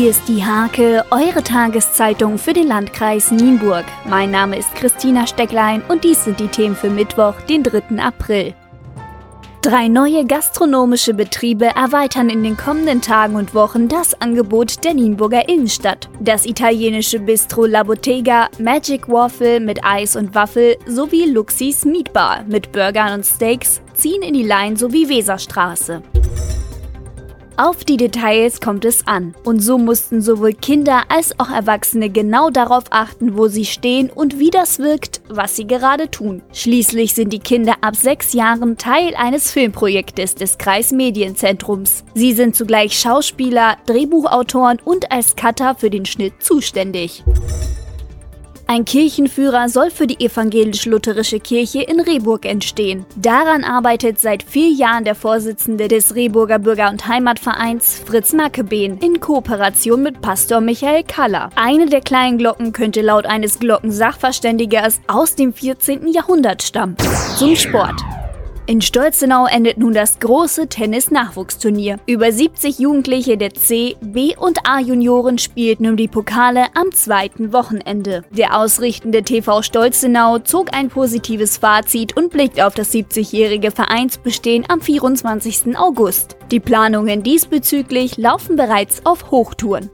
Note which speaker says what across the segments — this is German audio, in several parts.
Speaker 1: Hier ist die Hake, eure Tageszeitung für den Landkreis Nienburg. Mein Name ist Christina Stecklein und dies sind die Themen für Mittwoch, den 3. April. Drei neue gastronomische Betriebe erweitern in den kommenden Tagen und Wochen das Angebot der Nienburger Innenstadt. Das italienische Bistro La Bottega, Magic Waffle mit Eis und Waffel sowie Luxis Meatbar mit Burgern und Steaks ziehen in die Lein sowie Weserstraße. Auf die Details kommt es an. Und so mussten sowohl Kinder als auch Erwachsene genau darauf achten, wo sie stehen und wie das wirkt, was sie gerade tun. Schließlich sind die Kinder ab sechs Jahren Teil eines Filmprojektes des Kreismedienzentrums. Sie sind zugleich Schauspieler, Drehbuchautoren und als Cutter für den Schnitt zuständig. Ein Kirchenführer soll für die evangelisch-lutherische Kirche in Rehburg entstehen. Daran arbeitet seit vier Jahren der Vorsitzende des Rehburger Bürger- und Heimatvereins Fritz Mackebeen in Kooperation mit Pastor Michael Kaller. Eine der kleinen Glocken könnte laut eines Glockensachverständigers aus dem 14. Jahrhundert stammen. Zum Sport. In Stolzenau endet nun das große Tennis-Nachwuchsturnier. Über 70 Jugendliche der C-, B- und A-Junioren spielten um die Pokale am zweiten Wochenende. Der ausrichtende TV Stolzenau zog ein positives Fazit und blickt auf das 70-jährige Vereinsbestehen am 24. August. Die Planungen diesbezüglich laufen bereits auf Hochtouren.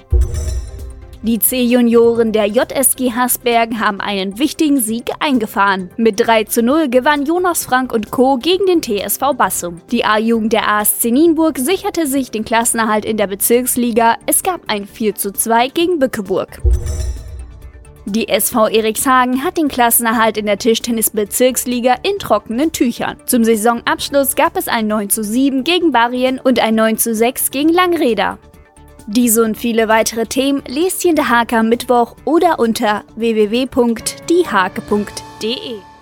Speaker 1: Die C-Junioren der JSG Hasberg haben einen wichtigen Sieg eingefahren. Mit 3 zu 0 gewann Jonas Frank und Co. gegen den TSV Bassum. Die A-Jugend der ASC Nienburg sicherte sich den Klassenerhalt in der Bezirksliga. Es gab ein 4 zu 2 gegen Bückeburg. Die SV Erikshagen hat den Klassenerhalt in der Tischtennis-Bezirksliga in trockenen Tüchern. Zum Saisonabschluss gab es ein 9 zu 7 gegen Barrien und ein 9 zu 6 gegen Langreder. Diese und viele weitere Themen lest ihr in der Hake am Mittwoch oder unter www.diehake.de.